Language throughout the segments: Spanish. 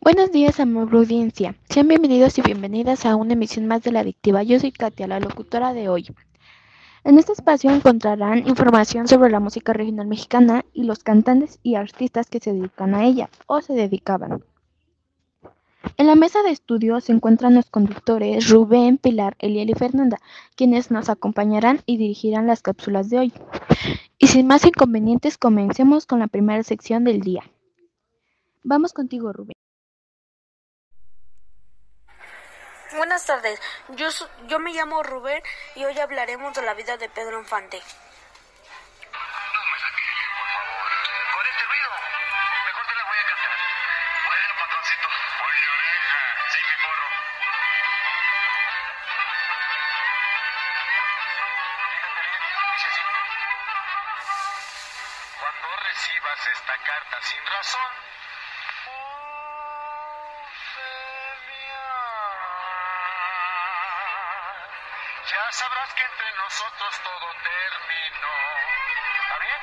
Buenos días, amable audiencia. Sean bienvenidos y bienvenidas a una emisión más de La Adictiva. Yo soy Katia, la locutora de hoy. En este espacio encontrarán información sobre la música regional mexicana y los cantantes y artistas que se dedican a ella o se dedicaban. En la mesa de estudio se encuentran los conductores Rubén, Pilar, Eliel y Fernanda, quienes nos acompañarán y dirigirán las cápsulas de hoy. Y sin más inconvenientes, comencemos con la primera sección del día. Vamos contigo, Rubén. Buenas tardes, yo, yo me llamo Rubén y hoy hablaremos de la vida de Pedro Infante. Esta carta sin razón, sabrás que entre nosotros todo terminó. ¿Está bien?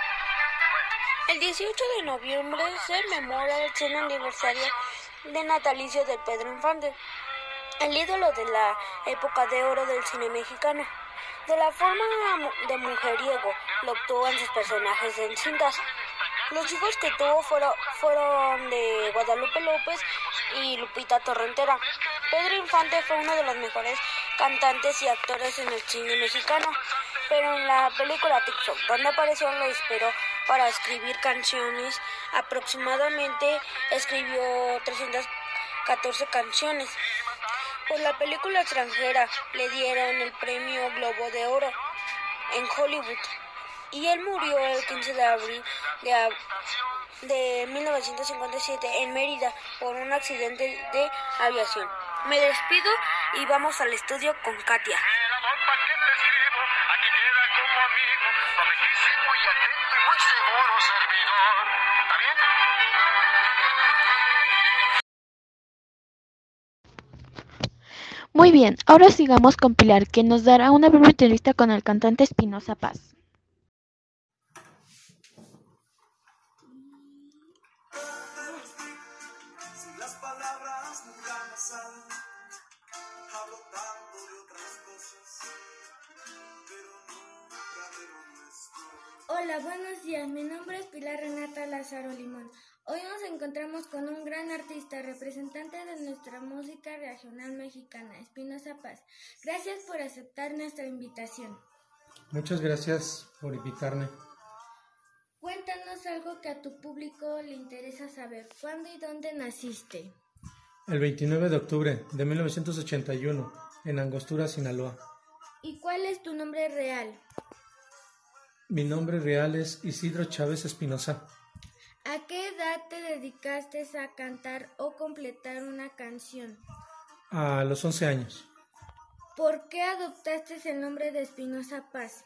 Bueno. El 18 de noviembre se memora el 100 aniversario de natalicio de Pedro Infante, el ídolo de la época de oro del cine mexicano. De la forma de mujeriego lo obtuvo en sus personajes en cintas. Los hijos que tuvo fueron, fueron de Guadalupe López y Lupita Torrentera. Pedro Infante fue uno de los mejores cantantes y actores en el cine mexicano, pero en la película TikTok, donde apareció, lo esperó para escribir canciones. Aproximadamente escribió 314 canciones. Por la película extranjera le dieron el premio Globo de Oro en Hollywood y él murió el 15 de abril de, de 1957 en Mérida por un accidente de aviación. Me despido y vamos al estudio con Katia. Aquí queda como amigo, prometísimo muy atento y muy seguro servidor. ¿Está bien? Muy bien, ahora sigamos con Pilar, que nos dará una breve entrevista con el cantante Espinosa Paz. Las palabras nunca me salen, hablo tanto de otras cosas, pero nunca de lo nuestro. Hola, buenos días. Mi nombre es Pilar Renata Lázaro Limón. Hoy nos encontramos con un gran artista, representante de nuestra música regional mexicana, Espinosa Paz. Gracias por aceptar nuestra invitación. Muchas gracias por invitarme. Cuéntanos algo que a tu público le interesa saber. ¿Cuándo y dónde naciste? El 29 de octubre de 1981, en Angostura, Sinaloa. ¿Y cuál es tu nombre real? Mi nombre real es Isidro Chávez Espinosa. ¿A qué edad te dedicaste a cantar o completar una canción? A los 11 años. ¿Por qué adoptaste el nombre de Espinosa Paz?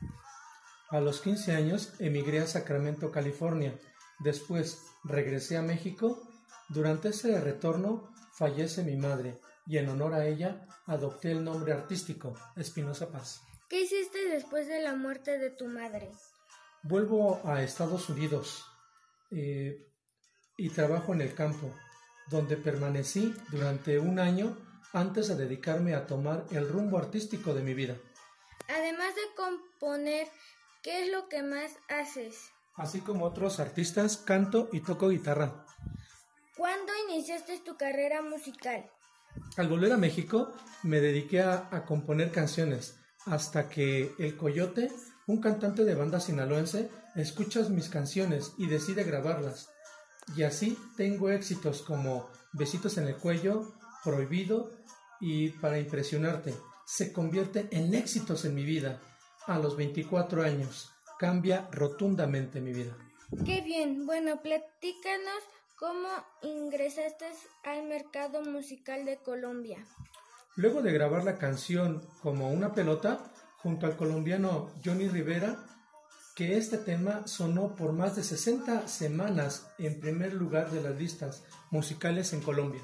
A los 15 años emigré a Sacramento, California. Después regresé a México. Durante ese retorno fallece mi madre y en honor a ella adopté el nombre artístico Espinosa Paz. ¿Qué hiciste después de la muerte de tu madre? Vuelvo a Estados Unidos eh, y trabajo en el campo, donde permanecí durante un año antes de dedicarme a tomar el rumbo artístico de mi vida. Además de componer, ¿qué es lo que más haces? Así como otros artistas, canto y toco guitarra. ¿Cuándo iniciaste tu carrera musical? Al volver a México me dediqué a, a componer canciones hasta que El Coyote, un cantante de banda sinaloense, escucha mis canciones y decide grabarlas. Y así tengo éxitos como Besitos en el cuello, Prohibido y Para impresionarte. Se convierte en éxitos en mi vida. A los 24 años cambia rotundamente mi vida. Qué bien. Bueno, platícanos cómo ingresaste al mercado musical de Colombia. Luego de grabar la canción Como una pelota, junto al colombiano Johnny Rivera, que este tema sonó por más de 60 semanas en primer lugar de las listas musicales en Colombia.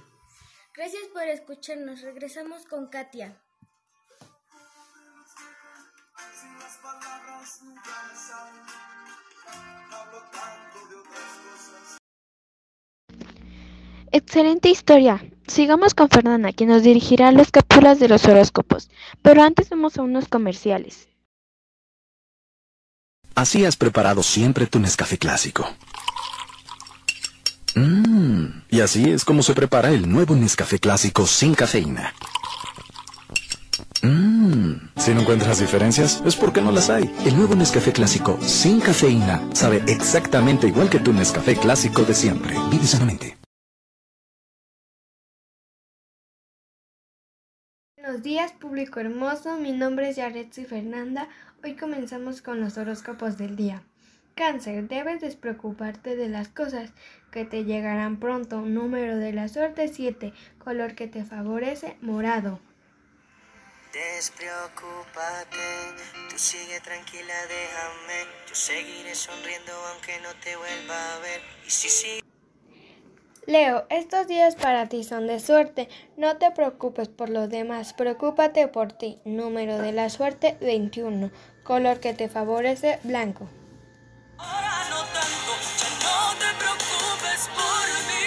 Gracias por escucharnos. Regresamos con Katia. Excelente historia. Sigamos con Fernanda, quien nos dirigirá las cápsulas de los horóscopos. Pero antes vamos a unos comerciales. Así has preparado siempre tu Nescafé clásico. Mmm, y así es como se prepara el nuevo Nescafé clásico sin cafeína. Mmm, si no encuentras diferencias, es porque no las hay. El nuevo Nescafé clásico sin cafeína sabe exactamente igual que tu Nescafé clásico de siempre. Vive sanamente. Buenos días, público hermoso. Mi nombre es Yaretsi Fernanda. Hoy comenzamos con los horóscopos del día. Cáncer, debes despreocuparte de las cosas que te llegarán pronto. Número de la suerte 7. Color que te favorece, morado. Despreocúpate, tú sigue tranquila, déjame. Yo seguiré sonriendo aunque no te vuelva a ver. Y si sí. Leo, estos días para ti son de suerte. No te preocupes por los demás, preocúpate por ti. Número de la suerte 21. Color que te favorece, blanco. Ahora no tanto, ya no te preocupes por mí.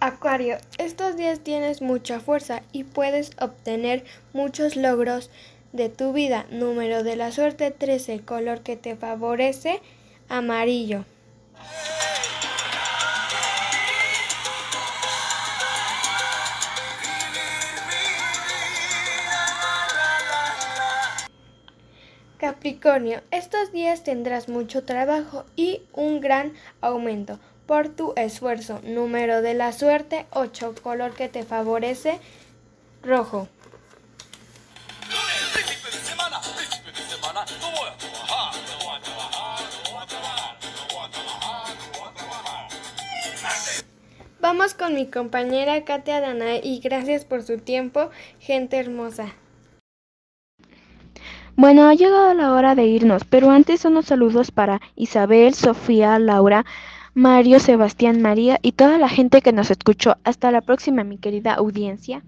Acuario, estos días tienes mucha fuerza y puedes obtener muchos logros de tu vida. Número de la suerte 13, color que te favorece, amarillo. Capricornio, estos días tendrás mucho trabajo y un gran aumento por tu esfuerzo. Número de la suerte 8, color que te favorece, rojo. Con mi compañera Katia Danae y gracias por su tiempo, gente hermosa. Bueno, ha llegado la hora de irnos, pero antes unos saludos para Isabel, Sofía, Laura, Mario, Sebastián, María y toda la gente que nos escuchó. Hasta la próxima, mi querida audiencia.